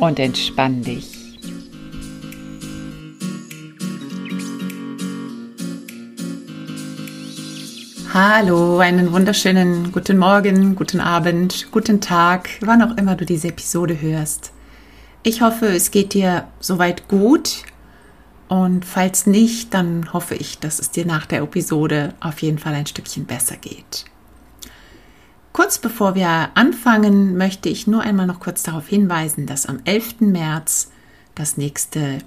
Und entspann dich. Hallo, einen wunderschönen guten Morgen, guten Abend, guten Tag, wann auch immer du diese Episode hörst. Ich hoffe, es geht dir soweit gut und falls nicht, dann hoffe ich, dass es dir nach der Episode auf jeden Fall ein Stückchen besser geht. Kurz bevor wir anfangen, möchte ich nur einmal noch kurz darauf hinweisen, dass am 11. März das nächste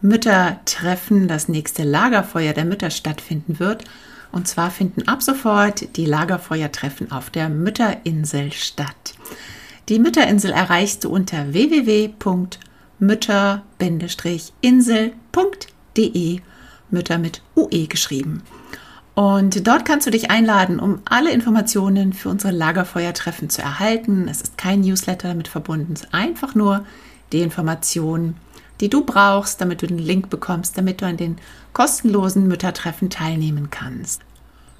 Müttertreffen, das nächste Lagerfeuer der Mütter stattfinden wird. Und zwar finden ab sofort die Lagerfeuertreffen auf der Mütterinsel statt. Die Mütterinsel erreichst du unter www mütter-insel.de, Mütter mit UE geschrieben. Und dort kannst du dich einladen, um alle Informationen für unsere Lagerfeuertreffen zu erhalten. Es ist kein Newsletter damit verbunden, es ist einfach nur die Informationen, die du brauchst, damit du den Link bekommst, damit du an den kostenlosen Müttertreffen teilnehmen kannst.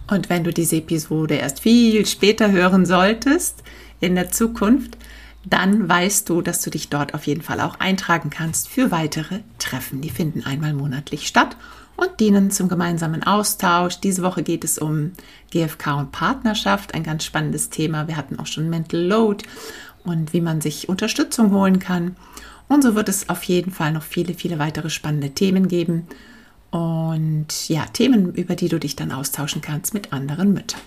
Und wenn du diese Episode erst viel später hören solltest, in der Zukunft, dann weißt du, dass du dich dort auf jeden Fall auch eintragen kannst für weitere Treffen. Die finden einmal monatlich statt und dienen zum gemeinsamen Austausch. Diese Woche geht es um GFK und Partnerschaft, ein ganz spannendes Thema. Wir hatten auch schon Mental Load und wie man sich Unterstützung holen kann. Und so wird es auf jeden Fall noch viele, viele weitere spannende Themen geben. Und ja, Themen, über die du dich dann austauschen kannst mit anderen Müttern.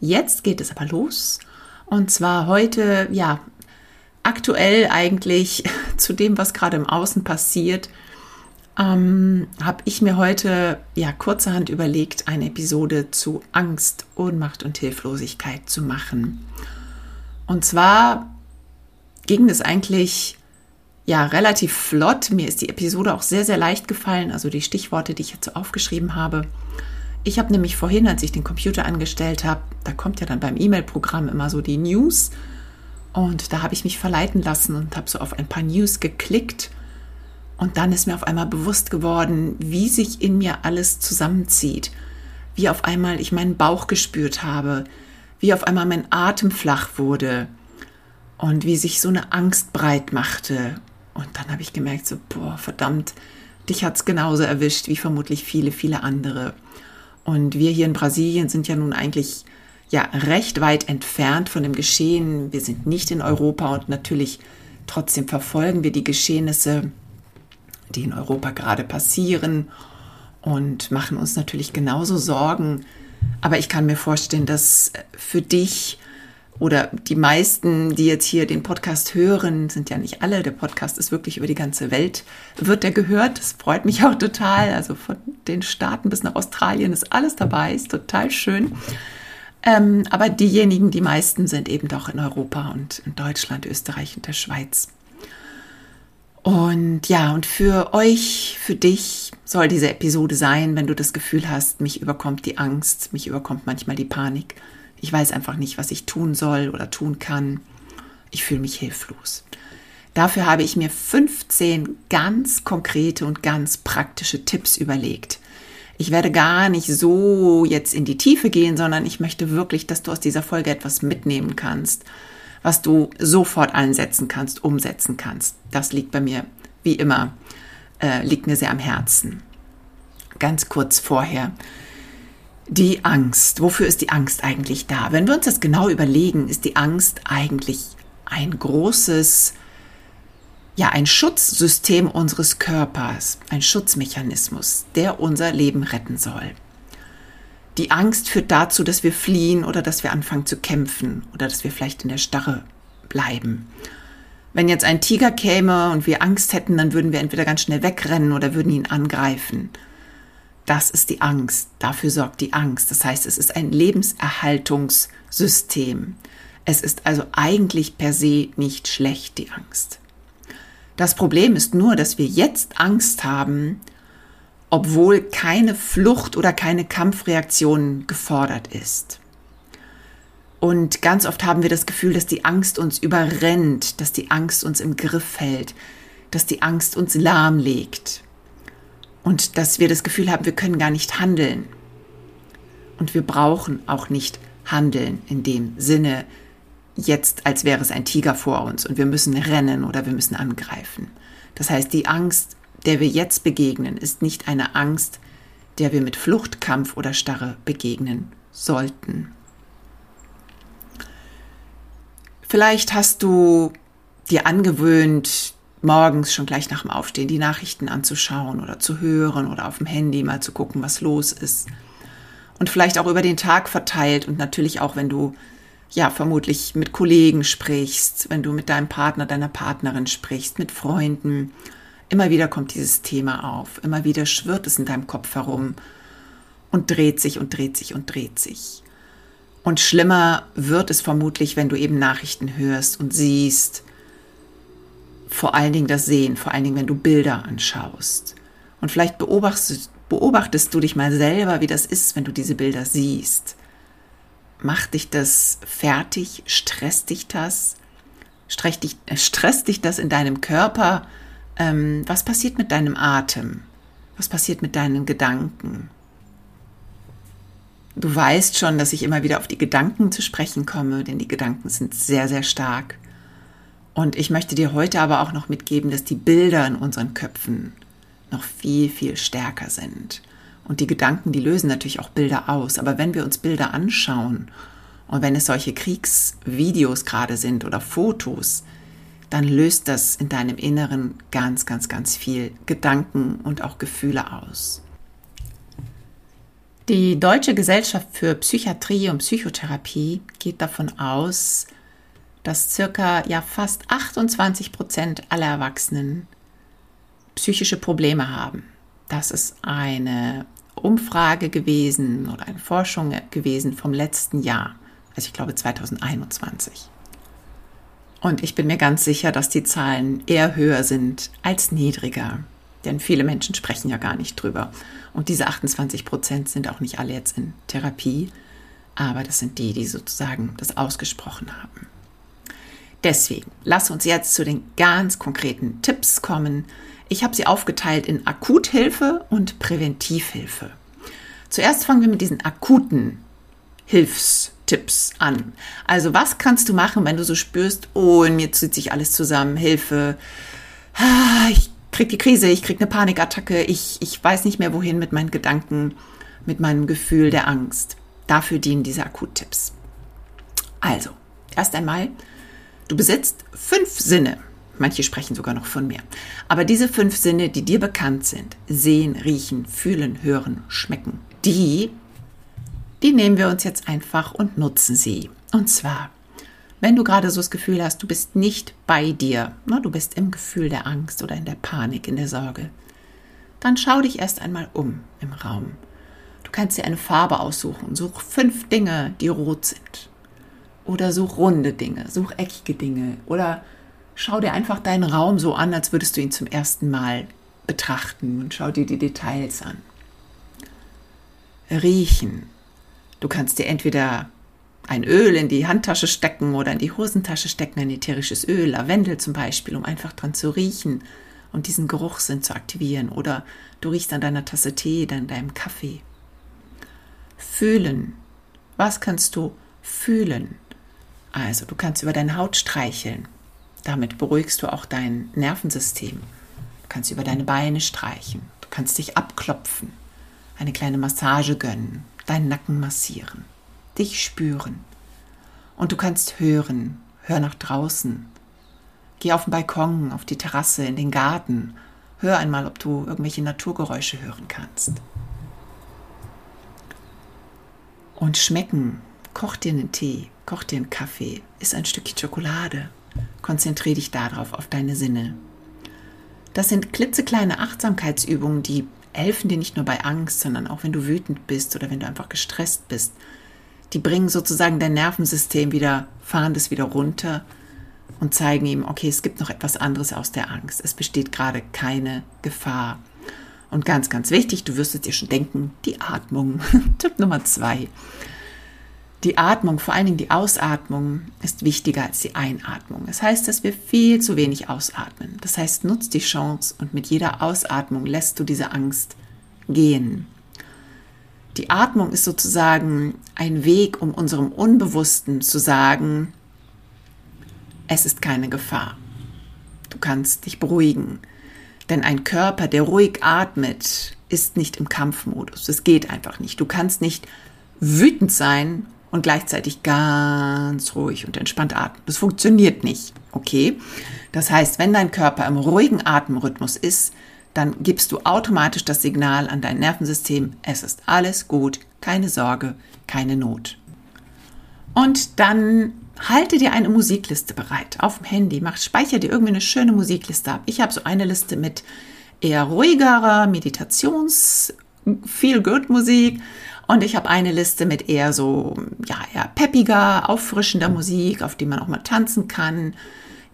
Jetzt geht es aber los. Und zwar heute, ja, aktuell eigentlich zu dem, was gerade im Außen passiert, ähm, habe ich mir heute ja kurzerhand überlegt, eine Episode zu Angst, Ohnmacht und Hilflosigkeit zu machen. Und zwar ging es eigentlich ja relativ flott. Mir ist die Episode auch sehr, sehr leicht gefallen, also die Stichworte, die ich jetzt so aufgeschrieben habe. Ich habe nämlich vorhin, als ich den Computer angestellt habe, da kommt ja dann beim E-Mail-Programm immer so die News und da habe ich mich verleiten lassen und habe so auf ein paar News geklickt. Und dann ist mir auf einmal bewusst geworden, wie sich in mir alles zusammenzieht. Wie auf einmal ich meinen Bauch gespürt habe. Wie auf einmal mein Atem flach wurde. Und wie sich so eine Angst breit machte. Und dann habe ich gemerkt, so, boah, verdammt, dich hat es genauso erwischt wie vermutlich viele, viele andere. Und wir hier in Brasilien sind ja nun eigentlich ja recht weit entfernt von dem Geschehen. Wir sind nicht in Europa und natürlich trotzdem verfolgen wir die Geschehnisse, die in Europa gerade passieren und machen uns natürlich genauso Sorgen. Aber ich kann mir vorstellen, dass für dich oder die meisten, die jetzt hier den Podcast hören, sind ja nicht alle. Der Podcast ist wirklich über die ganze Welt, wird der gehört. Das freut mich auch total. Also von den Staaten bis nach Australien ist alles dabei, ist total schön. Ähm, aber diejenigen, die meisten sind eben doch in Europa und in Deutschland, Österreich und der Schweiz. Und ja, und für euch, für dich soll diese Episode sein, wenn du das Gefühl hast, mich überkommt die Angst, mich überkommt manchmal die Panik. Ich weiß einfach nicht, was ich tun soll oder tun kann. Ich fühle mich hilflos. Dafür habe ich mir 15 ganz konkrete und ganz praktische Tipps überlegt, ich werde gar nicht so jetzt in die Tiefe gehen, sondern ich möchte wirklich, dass du aus dieser Folge etwas mitnehmen kannst, was du sofort einsetzen kannst, umsetzen kannst. Das liegt bei mir, wie immer, äh, liegt mir sehr am Herzen. Ganz kurz vorher. Die Angst. Wofür ist die Angst eigentlich da? Wenn wir uns das genau überlegen, ist die Angst eigentlich ein großes ja ein Schutzsystem unseres Körpers, ein Schutzmechanismus, der unser Leben retten soll. Die Angst führt dazu, dass wir fliehen oder dass wir anfangen zu kämpfen oder dass wir vielleicht in der Starre bleiben. Wenn jetzt ein Tiger käme und wir Angst hätten, dann würden wir entweder ganz schnell wegrennen oder würden ihn angreifen. Das ist die Angst. Dafür sorgt die Angst. Das heißt, es ist ein Lebenserhaltungssystem. Es ist also eigentlich per se nicht schlecht, die Angst. Das Problem ist nur, dass wir jetzt Angst haben, obwohl keine Flucht oder keine Kampfreaktion gefordert ist. Und ganz oft haben wir das Gefühl, dass die Angst uns überrennt, dass die Angst uns im Griff hält, dass die Angst uns lahmlegt und dass wir das Gefühl haben, wir können gar nicht handeln. Und wir brauchen auch nicht handeln in dem Sinne, jetzt als wäre es ein Tiger vor uns und wir müssen rennen oder wir müssen angreifen. Das heißt, die Angst, der wir jetzt begegnen, ist nicht eine Angst, der wir mit Flucht, Kampf oder Starre begegnen sollten. Vielleicht hast du dir angewöhnt, morgens schon gleich nach dem Aufstehen die Nachrichten anzuschauen oder zu hören oder auf dem Handy mal zu gucken, was los ist. Und vielleicht auch über den Tag verteilt und natürlich auch, wenn du ja vermutlich mit Kollegen sprichst, wenn du mit deinem Partner, deiner Partnerin sprichst, mit Freunden. Immer wieder kommt dieses Thema auf. Immer wieder schwirrt es in deinem Kopf herum und dreht sich und dreht sich und dreht sich. Und schlimmer wird es vermutlich, wenn du eben Nachrichten hörst und siehst, vor allen Dingen das Sehen, vor allen Dingen, wenn du Bilder anschaust. Und vielleicht beobachtest, beobachtest du dich mal selber, wie das ist, wenn du diese Bilder siehst. Macht dich das fertig? Stresst dich das? Stresst dich, äh, stresst dich das in deinem Körper? Ähm, was passiert mit deinem Atem? Was passiert mit deinen Gedanken? Du weißt schon, dass ich immer wieder auf die Gedanken zu sprechen komme, denn die Gedanken sind sehr, sehr stark. Und ich möchte dir heute aber auch noch mitgeben, dass die Bilder in unseren Köpfen noch viel, viel stärker sind. Und die Gedanken, die lösen natürlich auch Bilder aus. Aber wenn wir uns Bilder anschauen und wenn es solche Kriegsvideos gerade sind oder Fotos, dann löst das in deinem Inneren ganz, ganz, ganz viel Gedanken und auch Gefühle aus. Die Deutsche Gesellschaft für Psychiatrie und Psychotherapie geht davon aus, dass circa ja fast 28 Prozent aller Erwachsenen psychische Probleme haben. Das ist eine Umfrage gewesen oder eine Forschung gewesen vom letzten Jahr, also ich glaube 2021. Und ich bin mir ganz sicher, dass die Zahlen eher höher sind als niedriger. Denn viele Menschen sprechen ja gar nicht drüber. Und diese 28 Prozent sind auch nicht alle jetzt in Therapie, aber das sind die, die sozusagen das ausgesprochen haben. Deswegen, lass uns jetzt zu den ganz konkreten Tipps kommen. Ich habe sie aufgeteilt in Akuthilfe und Präventivhilfe. Zuerst fangen wir mit diesen akuten Hilfstipps an. Also was kannst du machen, wenn du so spürst, oh, in mir zieht sich alles zusammen, Hilfe, ah, ich krieg die Krise, ich krieg eine Panikattacke, ich, ich weiß nicht mehr wohin mit meinen Gedanken, mit meinem Gefühl der Angst. Dafür dienen diese Akuttipps. Also, erst einmal, du besitzt fünf Sinne. Manche sprechen sogar noch von mehr. Aber diese fünf Sinne, die dir bekannt sind, sehen, riechen, fühlen, hören, schmecken, die, die nehmen wir uns jetzt einfach und nutzen sie. Und zwar wenn du gerade so das Gefühl hast, du bist nicht bei dir, ne, du bist im Gefühl der Angst oder in der Panik, in der Sorge, dann schau dich erst einmal um im Raum. Du kannst dir eine Farbe aussuchen. Such fünf Dinge, die rot sind. Oder such runde Dinge, such eckige Dinge. Oder schau dir einfach deinen Raum so an, als würdest du ihn zum ersten Mal betrachten und schau dir die Details an. Riechen. Du kannst dir entweder ein Öl in die Handtasche stecken oder in die Hosentasche stecken, ein ätherisches Öl, Lavendel zum Beispiel, um einfach dran zu riechen und diesen Geruchssinn zu aktivieren. Oder du riechst an deiner Tasse Tee, dann deinem Kaffee. Fühlen. Was kannst du fühlen? Also, du kannst über deine Haut streicheln. Damit beruhigst du auch dein Nervensystem. Du kannst über deine Beine streichen. Du kannst dich abklopfen, eine kleine Massage gönnen, deinen Nacken massieren dich spüren. Und du kannst hören, hör nach draußen. Geh auf den Balkon, auf die Terrasse, in den Garten. Hör einmal, ob du irgendwelche Naturgeräusche hören kannst. Und schmecken. Koch dir einen Tee, koch dir einen Kaffee, iss ein Stückchen Schokolade. Konzentriere dich darauf, auf deine Sinne. Das sind klitzekleine Achtsamkeitsübungen, die helfen dir nicht nur bei Angst, sondern auch wenn du wütend bist oder wenn du einfach gestresst bist, die bringen sozusagen dein Nervensystem wieder, fahren das wieder runter und zeigen ihm, okay, es gibt noch etwas anderes aus der Angst. Es besteht gerade keine Gefahr. Und ganz, ganz wichtig, du wirst es dir schon denken, die Atmung. Tipp Nummer zwei. Die Atmung, vor allen Dingen die Ausatmung, ist wichtiger als die Einatmung. Das heißt, dass wir viel zu wenig ausatmen. Das heißt, nutzt die Chance und mit jeder Ausatmung lässt du diese Angst gehen. Die Atmung ist sozusagen ein Weg, um unserem Unbewussten zu sagen, es ist keine Gefahr. Du kannst dich beruhigen. Denn ein Körper, der ruhig atmet, ist nicht im Kampfmodus. Das geht einfach nicht. Du kannst nicht wütend sein und gleichzeitig ganz ruhig und entspannt atmen. Das funktioniert nicht. Okay? Das heißt, wenn dein Körper im ruhigen Atemrhythmus ist, dann gibst du automatisch das Signal an dein Nervensystem, es ist alles gut, keine Sorge, keine Not. Und dann halte dir eine Musikliste bereit auf dem Handy, mach, speicher dir irgendwie eine schöne Musikliste ab. Ich habe so eine Liste mit eher ruhigerer Meditations Feel Good Musik und ich habe eine Liste mit eher so, ja, eher peppiger, auffrischender Musik, auf die man auch mal tanzen kann,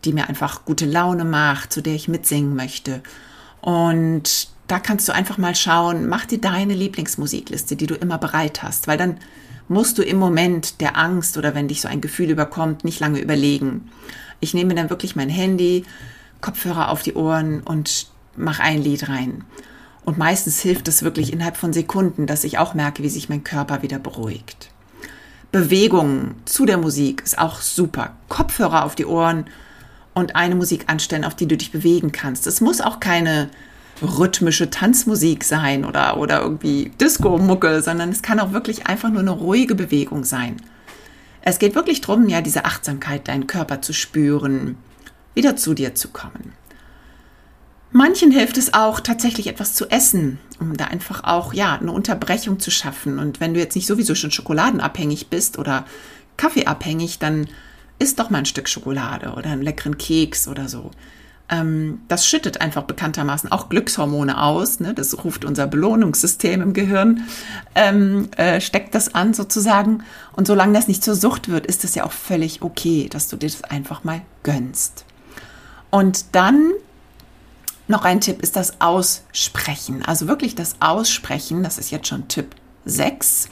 die mir einfach gute Laune macht, zu der ich mitsingen möchte. Und da kannst du einfach mal schauen, mach dir deine Lieblingsmusikliste, die du immer bereit hast, weil dann musst du im Moment der Angst oder wenn dich so ein Gefühl überkommt, nicht lange überlegen. Ich nehme dann wirklich mein Handy, Kopfhörer auf die Ohren und mach ein Lied rein. Und meistens hilft es wirklich innerhalb von Sekunden, dass ich auch merke, wie sich mein Körper wieder beruhigt. Bewegung zu der Musik ist auch super. Kopfhörer auf die Ohren und eine Musik anstellen, auf die du dich bewegen kannst. Es muss auch keine rhythmische Tanzmusik sein oder, oder irgendwie Disco-Mucke, sondern es kann auch wirklich einfach nur eine ruhige Bewegung sein. Es geht wirklich darum, ja, diese Achtsamkeit, deinen Körper zu spüren, wieder zu dir zu kommen. Manchen hilft es auch, tatsächlich etwas zu essen, um da einfach auch, ja, eine Unterbrechung zu schaffen. Und wenn du jetzt nicht sowieso schon schokoladenabhängig bist oder kaffeeabhängig, dann isst doch mal ein Stück Schokolade oder einen leckeren Keks oder so. Ähm, das schüttet einfach bekanntermaßen auch Glückshormone aus. Ne? Das ruft unser Belohnungssystem im Gehirn, ähm, äh, steckt das an sozusagen. Und solange das nicht zur Sucht wird, ist es ja auch völlig okay, dass du dir das einfach mal gönnst. Und dann noch ein Tipp ist das Aussprechen. Also wirklich das Aussprechen, das ist jetzt schon Tipp 6.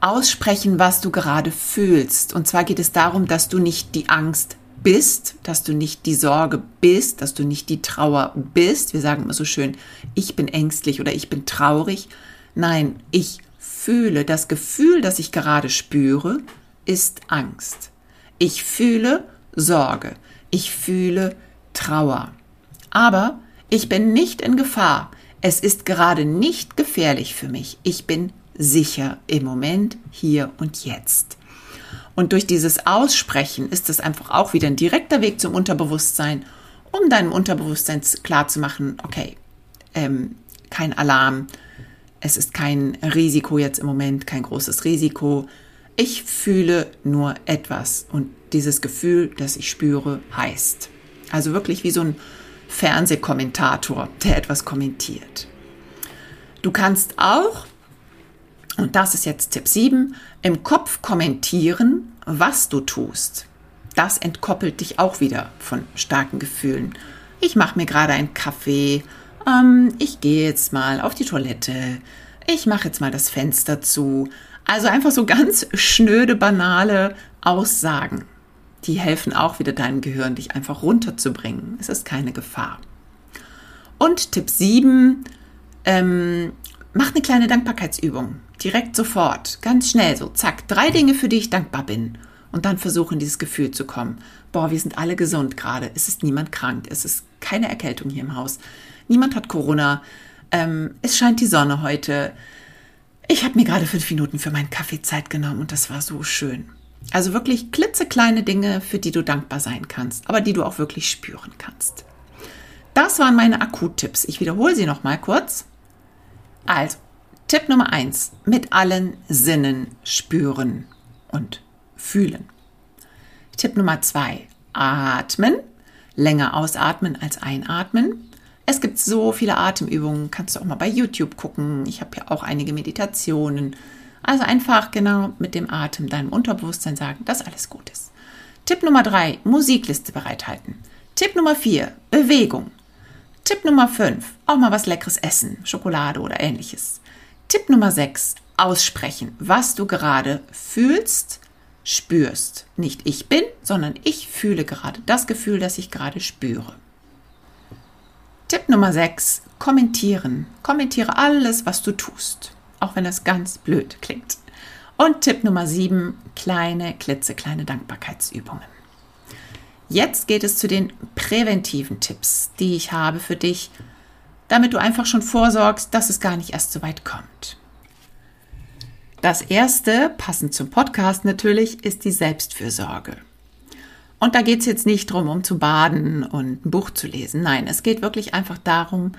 Aussprechen, was du gerade fühlst. Und zwar geht es darum, dass du nicht die Angst bist, dass du nicht die Sorge bist, dass du nicht die Trauer bist. Wir sagen immer so schön, ich bin ängstlich oder ich bin traurig. Nein, ich fühle, das Gefühl, das ich gerade spüre, ist Angst. Ich fühle Sorge. Ich fühle Trauer. Aber ich bin nicht in Gefahr. Es ist gerade nicht gefährlich für mich. Ich bin sicher im Moment, hier und jetzt. Und durch dieses Aussprechen ist es einfach auch wieder ein direkter Weg zum Unterbewusstsein, um deinem Unterbewusstsein klarzumachen, okay, ähm, kein Alarm, es ist kein Risiko jetzt im Moment, kein großes Risiko. Ich fühle nur etwas und dieses Gefühl, das ich spüre, heißt. Also wirklich wie so ein Fernsehkommentator, der etwas kommentiert. Du kannst auch, und das ist jetzt Tipp 7, im Kopf kommentieren, was du tust. Das entkoppelt dich auch wieder von starken Gefühlen. Ich mache mir gerade einen Kaffee, ähm, ich gehe jetzt mal auf die Toilette, ich mache jetzt mal das Fenster zu. Also einfach so ganz schnöde, banale Aussagen die helfen auch wieder deinem Gehirn, dich einfach runterzubringen. Es ist keine Gefahr. Und Tipp 7, ähm, mach eine kleine Dankbarkeitsübung. Direkt sofort, ganz schnell, so zack, drei Dinge, für die ich dankbar bin. Und dann versuchen, in dieses Gefühl zu kommen. Boah, wir sind alle gesund gerade. Es ist niemand krank. Es ist keine Erkältung hier im Haus. Niemand hat Corona. Ähm, es scheint die Sonne heute. Ich habe mir gerade fünf Minuten für meinen Kaffee Zeit genommen und das war so schön. Also wirklich klitzekleine Dinge, für die du dankbar sein kannst, aber die du auch wirklich spüren kannst. Das waren meine Akuttipps. Ich wiederhole sie noch mal kurz. Also, Tipp Nummer eins: mit allen Sinnen spüren und fühlen. Tipp Nummer zwei: atmen. Länger ausatmen als einatmen. Es gibt so viele Atemübungen, kannst du auch mal bei YouTube gucken. Ich habe ja auch einige Meditationen Also einfach genau mit dem Atem deinem Unterbewusstsein sagen, dass alles gut ist. Tipp Nummer drei, Musikliste bereithalten. Tipp Nummer vier, Bewegung. Tipp Nummer fünf, auch mal was Leckeres essen, Schokolade oder ähnliches. Tipp Nummer sechs, aussprechen, was du gerade fühlst, spürst. Nicht ich bin, sondern ich fühle gerade das Gefühl, das ich gerade spüre. Tipp Nummer 6, kommentieren. Kommentiere alles, was du tust, auch wenn es ganz blöd klingt. Und Tipp Nummer 7, kleine, klitzekleine Dankbarkeitsübungen. Jetzt geht es zu den präventiven Tipps, die ich habe für dich, damit du einfach schon vorsorgst, dass es gar nicht erst so weit kommt. Das erste, passend zum Podcast natürlich, ist die Selbstfürsorge. Und da geht es jetzt nicht darum, um zu baden und ein Buch zu lesen. Nein, es geht wirklich einfach darum,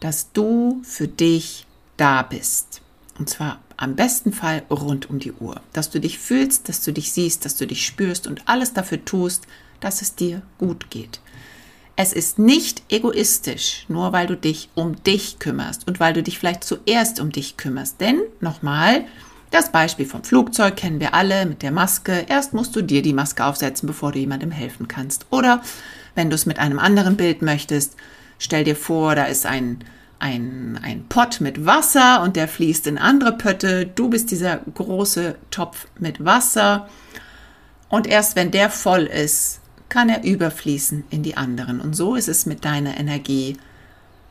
dass du für dich da bist. Und zwar am besten Fall rund um die Uhr. Dass du dich fühlst, dass du dich siehst, dass du dich spürst und alles dafür tust, dass es dir gut geht. Es ist nicht egoistisch, nur weil du dich um dich kümmerst und weil du dich vielleicht zuerst um dich kümmerst. Denn, nochmal, das Beispiel vom Flugzeug kennen wir alle mit der Maske. Erst musst du dir die Maske aufsetzen, bevor du jemandem helfen kannst. Oder wenn du es mit einem anderen Bild möchtest, stell dir vor, da ist ein, ein, ein Pott mit Wasser und der fließt in andere Pötte. Du bist dieser große Topf mit Wasser. Und erst wenn der voll ist, kann er überfließen in die anderen. Und so ist es mit deiner Energie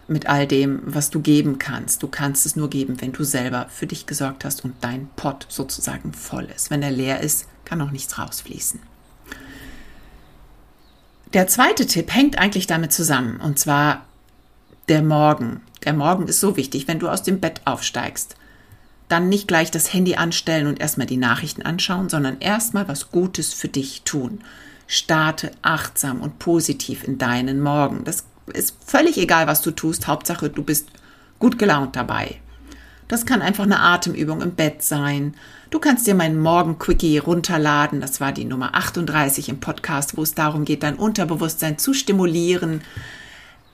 mit all dem, was du geben kannst. Du kannst es nur geben, wenn du selber für dich gesorgt hast und dein Pott sozusagen voll ist. Wenn er leer ist, kann auch nichts rausfließen. Der zweite Tipp hängt eigentlich damit zusammen, und zwar der Morgen. Der Morgen ist so wichtig, wenn du aus dem Bett aufsteigst. Dann nicht gleich das Handy anstellen und erstmal die Nachrichten anschauen, sondern erstmal was Gutes für dich tun. Starte achtsam und positiv in deinen Morgen. Das ist völlig egal, was du tust. Hauptsache, du bist gut gelaunt dabei. Das kann einfach eine Atemübung im Bett sein. Du kannst dir meinen Morgen-Quickie runterladen. Das war die Nummer 38 im Podcast, wo es darum geht, dein Unterbewusstsein zu stimulieren,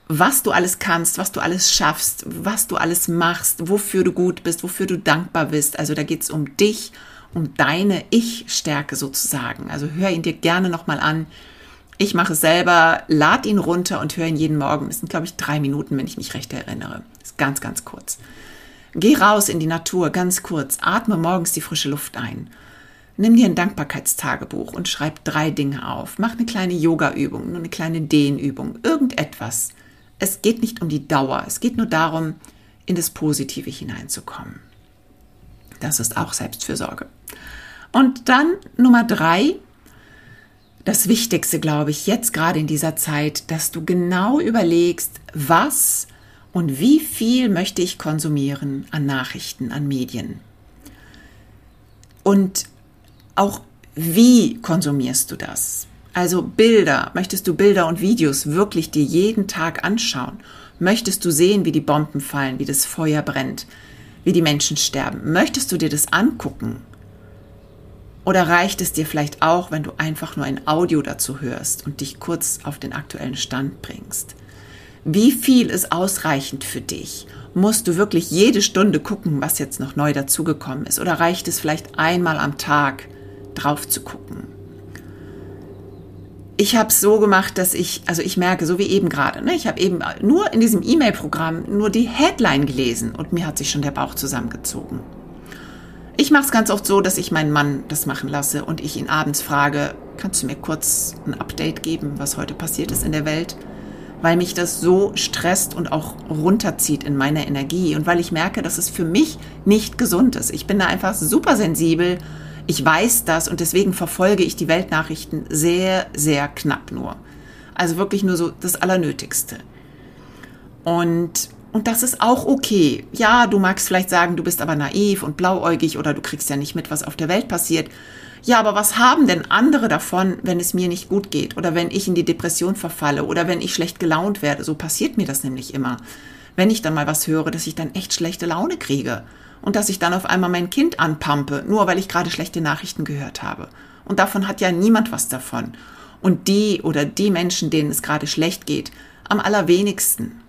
was du alles kannst, was du alles schaffst, was du alles machst, wofür du gut bist, wofür du dankbar bist. Also da geht es um dich, um deine Ich-Stärke sozusagen. Also hör ihn dir gerne nochmal an. Ich mache es selber, lad ihn runter und höre ihn jeden Morgen. Das sind, glaube ich, drei Minuten, wenn ich mich recht erinnere. Das ist ganz, ganz kurz. Geh raus in die Natur, ganz kurz. Atme morgens die frische Luft ein. Nimm dir ein Dankbarkeitstagebuch und schreib drei Dinge auf. Mach eine kleine Yoga-Übung, eine kleine Dehnübung, irgendetwas. Es geht nicht um die Dauer, es geht nur darum, in das Positive hineinzukommen. Das ist auch Selbstfürsorge. Und dann Nummer drei, das Wichtigste, glaube ich, jetzt gerade in dieser Zeit, dass du genau überlegst, was und wie viel möchte ich konsumieren an Nachrichten, an Medien. Und auch wie konsumierst du das? Also Bilder, möchtest du Bilder und Videos wirklich dir jeden Tag anschauen? Möchtest du sehen, wie die Bomben fallen, wie das Feuer brennt, wie die Menschen sterben? Möchtest du dir das angucken? Oder reicht es dir vielleicht auch, wenn du einfach nur ein Audio dazu hörst und dich kurz auf den aktuellen Stand bringst? Wie viel ist ausreichend für dich? Musst du wirklich jede Stunde gucken, was jetzt noch neu dazugekommen ist? Oder reicht es vielleicht einmal am Tag drauf zu gucken? Ich habe es so gemacht, dass ich, also ich merke, so wie eben gerade, ne, ich habe eben nur in diesem E-Mail-Programm nur die Headline gelesen und mir hat sich schon der Bauch zusammengezogen. Ich mache es ganz oft so, dass ich meinen Mann das machen lasse und ich ihn abends frage, kannst du mir kurz ein Update geben, was heute passiert ist in der Welt? Weil mich das so stresst und auch runterzieht in meiner Energie und weil ich merke, dass es für mich nicht gesund ist. Ich bin da einfach super sensibel. Ich weiß das und deswegen verfolge ich die Weltnachrichten sehr, sehr knapp nur. Also wirklich nur so das Allernötigste. Und und das ist auch okay. Ja, du magst vielleicht sagen, du bist aber naiv und blauäugig oder du kriegst ja nicht mit, was auf der Welt passiert. Ja, aber was haben denn andere davon, wenn es mir nicht gut geht oder wenn ich in die Depression verfalle oder wenn ich schlecht gelaunt werde? So passiert mir das nämlich immer. Wenn ich dann mal was höre, dass ich dann echt schlechte Laune kriege und dass ich dann auf einmal mein Kind anpampe, nur weil ich gerade schlechte Nachrichten gehört habe. Und davon hat ja niemand was davon. Und die oder die Menschen, denen es gerade schlecht geht, am allerwenigsten.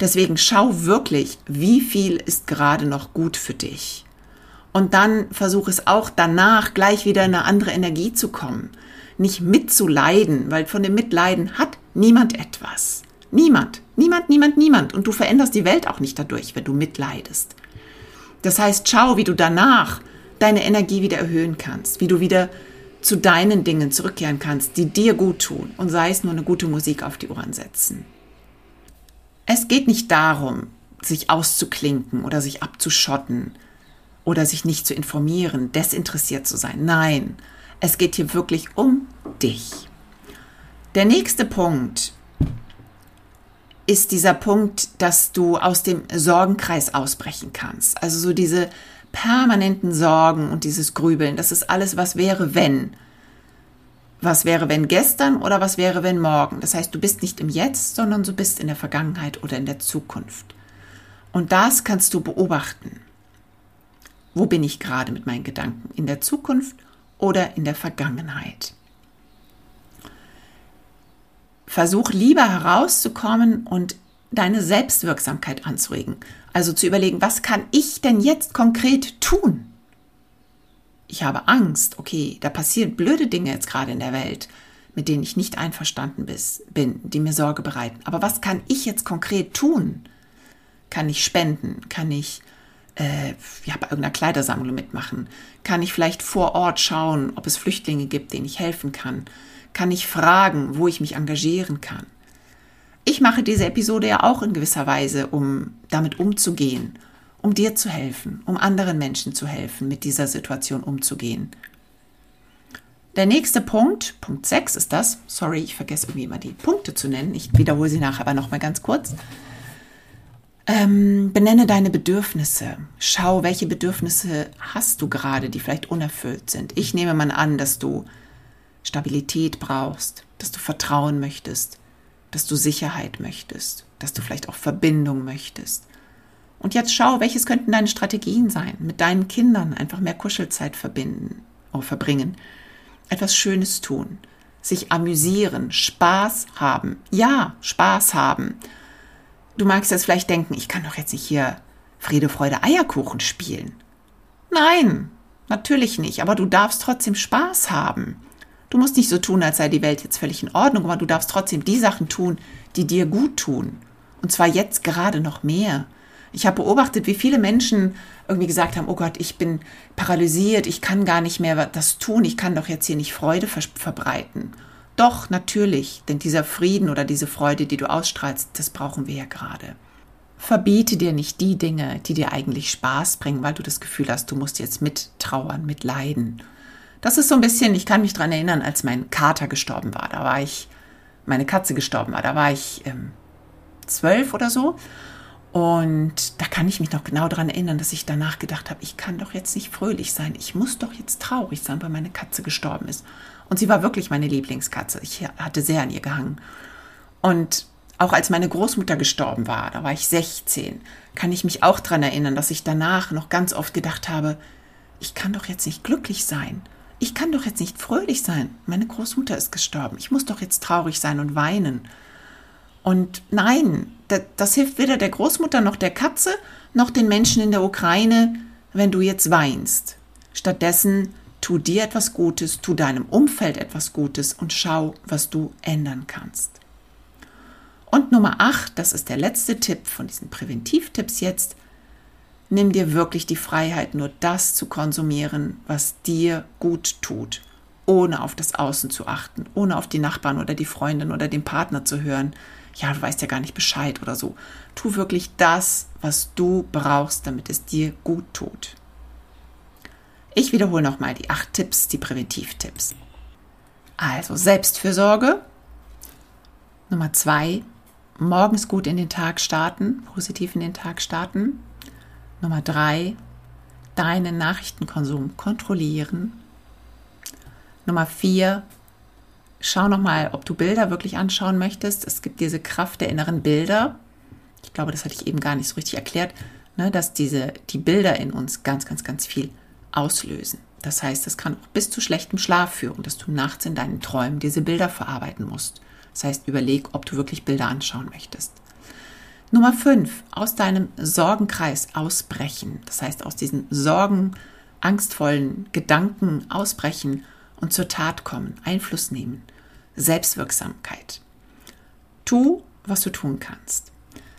Deswegen schau wirklich, wie viel ist gerade noch gut für dich. Und dann versuche es auch danach gleich wieder in eine andere Energie zu kommen. Nicht mitzuleiden, weil von dem Mitleiden hat niemand etwas. Niemand, niemand, niemand, niemand. Und du veränderst die Welt auch nicht dadurch, wenn du mitleidest. Das heißt, schau, wie du danach deine Energie wieder erhöhen kannst, wie du wieder zu deinen Dingen zurückkehren kannst, die dir gut tun und sei es nur eine gute Musik auf die Ohren setzen. Es geht nicht darum, sich auszuklinken oder sich abzuschotten oder sich nicht zu informieren, desinteressiert zu sein. Nein, es geht hier wirklich um dich. Der nächste Punkt ist dieser Punkt, dass du aus dem Sorgenkreis ausbrechen kannst. Also so diese permanenten Sorgen und dieses Grübeln, das ist alles, was wäre, wenn. Was wäre, wenn gestern oder was wäre, wenn morgen. Das heißt, du bist nicht im Jetzt, sondern du bist in der Vergangenheit oder in der Zukunft. Und das kannst du beobachten. Wo bin ich gerade mit meinen Gedanken? In der Zukunft oder in der Vergangenheit? Versuch lieber herauszukommen und deine Selbstwirksamkeit anzuregen. Also zu überlegen, was kann ich denn jetzt konkret tun? Ich habe Angst, okay, da passieren blöde Dinge jetzt gerade in der Welt, mit denen ich nicht einverstanden bin, die mir Sorge bereiten. Aber was kann ich jetzt konkret tun? Kann ich spenden? Kann ich äh, ja, bei irgendeiner Kleidersammlung mitmachen? Kann ich vielleicht vor Ort schauen, ob es Flüchtlinge gibt, denen ich helfen kann? Kann ich fragen, wo ich mich engagieren kann? Ich mache diese Episode ja auch in gewisser Weise, um damit umzugehen, um dir zu helfen, um anderen Menschen zu helfen, mit dieser Situation umzugehen. Der nächste Punkt, Punkt 6 ist das, sorry, ich vergesse irgendwie immer die Punkte zu nennen, ich wiederhole sie nachher aber nochmal ganz kurz. Ähm, benenne deine Bedürfnisse. Schau, welche Bedürfnisse hast du gerade, die vielleicht unerfüllt sind. Ich nehme mal an, dass du Stabilität brauchst, dass du Vertrauen möchtest, dass du Sicherheit möchtest, dass du vielleicht auch Verbindung möchtest. Und jetzt schau, welches könnten deine Strategien sein? Mit deinen Kindern einfach mehr Kuschelzeit verbinden, oder verbringen, etwas Schönes tun, sich amüsieren, Spaß haben. Ja, Spaß haben Du magst jetzt vielleicht denken, ich kann doch jetzt nicht hier Friede, Freude, Eierkuchen spielen. Nein, natürlich nicht, aber du darfst trotzdem Spaß haben. Du musst nicht so tun, als sei die Welt jetzt völlig in Ordnung, aber du darfst trotzdem die Sachen tun, die dir gut tun. Und zwar jetzt gerade noch mehr. Ich habe beobachtet, wie viele Menschen irgendwie gesagt haben, oh Gott, ich bin paralysiert, ich kann gar nicht mehr das tun, ich kann doch jetzt hier nicht Freude verbreiten. Doch, natürlich, denn dieser Frieden oder diese Freude, die du ausstrahlst, das brauchen wir ja gerade. Verbiete dir nicht die Dinge, die dir eigentlich Spaß bringen, weil du das Gefühl hast, du musst jetzt mittrauern, mitleiden. Das ist so ein bisschen, ich kann mich daran erinnern, als mein Kater gestorben war. Da war ich, meine Katze gestorben war, da war ich ähm, zwölf oder so. Und da kann ich mich noch genau daran erinnern, dass ich danach gedacht habe, ich kann doch jetzt nicht fröhlich sein. Ich muss doch jetzt traurig sein, weil meine Katze gestorben ist. Und sie war wirklich meine Lieblingskatze. Ich hatte sehr an ihr gehangen. Und auch als meine Großmutter gestorben war, da war ich 16, kann ich mich auch daran erinnern, dass ich danach noch ganz oft gedacht habe, ich kann doch jetzt nicht glücklich sein. Ich kann doch jetzt nicht fröhlich sein. Meine Großmutter ist gestorben. Ich muss doch jetzt traurig sein und weinen. Und nein, das hilft weder der Großmutter noch der Katze noch den Menschen in der Ukraine, wenn du jetzt weinst. Stattdessen tu dir etwas Gutes, tu deinem Umfeld etwas Gutes und schau, was du ändern kannst. Und Nummer 8, das ist der letzte Tipp von diesen Präventivtipps jetzt, nimm dir wirklich die Freiheit, nur das zu konsumieren, was dir gut tut, ohne auf das Außen zu achten, ohne auf die Nachbarn oder die Freundin oder den Partner zu hören. Ja, du weißt ja gar nicht Bescheid oder so. Tu wirklich das, was du brauchst, damit es dir gut tut. Ich wiederhole nochmal die acht Tipps, die Präventivtipps. Also Selbstfürsorge. Nummer zwei, morgens gut in den Tag starten, positiv in den Tag starten. Nummer drei, deinen Nachrichtenkonsum kontrollieren. Nummer vier, schau nochmal, ob du Bilder wirklich anschauen möchtest. Es gibt diese Kraft der inneren Bilder. Ich glaube, das hatte ich eben gar nicht so richtig erklärt, ne, dass diese, die Bilder in uns ganz, ganz, ganz viel auslösen. Das heißt, es kann auch bis zu schlechtem Schlaf führen, dass du nachts in deinen Träumen diese Bilder verarbeiten musst. Das heißt, überleg, ob du wirklich Bilder anschauen möchtest. Nummer 5. Aus deinem Sorgenkreis ausbrechen. Das heißt, aus diesen Sorgen angstvollen Gedanken ausbrechen und zur Tat kommen, Einfluss nehmen. Selbstwirksamkeit. Tu, was du tun kannst.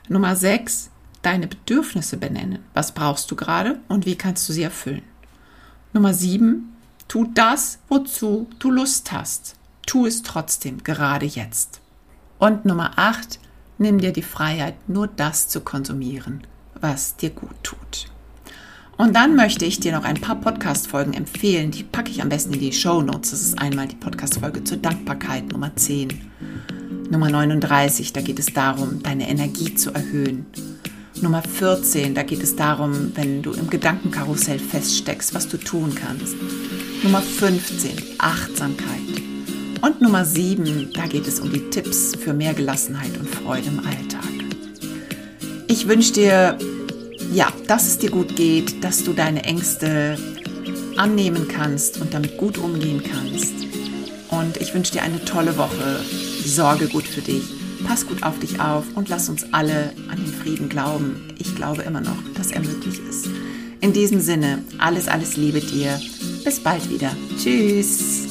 Nummer 6, deine Bedürfnisse benennen. Was brauchst du gerade und wie kannst du sie erfüllen? Nummer 7, tu das, wozu du Lust hast. Tu es trotzdem, gerade jetzt. Und Nummer 8, nimm dir die Freiheit, nur das zu konsumieren, was dir gut tut. Und dann möchte ich dir noch ein paar Podcast-Folgen empfehlen. Die packe ich am besten in die Show Notes. Das ist einmal die Podcast-Folge zur Dankbarkeit Nummer 10. Nummer 39, da geht es darum, deine Energie zu erhöhen. Nummer 14, da geht es darum, wenn du im Gedankenkarussell feststeckst, was du tun kannst. Nummer 15, Achtsamkeit. Und Nummer 7, da geht es um die Tipps für mehr Gelassenheit und Freude im Alltag. Ich wünsche dir, ja, dass es dir gut geht, dass du deine Ängste annehmen kannst und damit gut umgehen kannst. Und ich wünsche dir eine tolle Woche. Sorge gut für dich. Pass gut auf dich auf und lass uns alle an den Frieden glauben. Ich glaube immer noch, dass er möglich ist. In diesem Sinne, alles, alles Liebe dir. Bis bald wieder. Tschüss.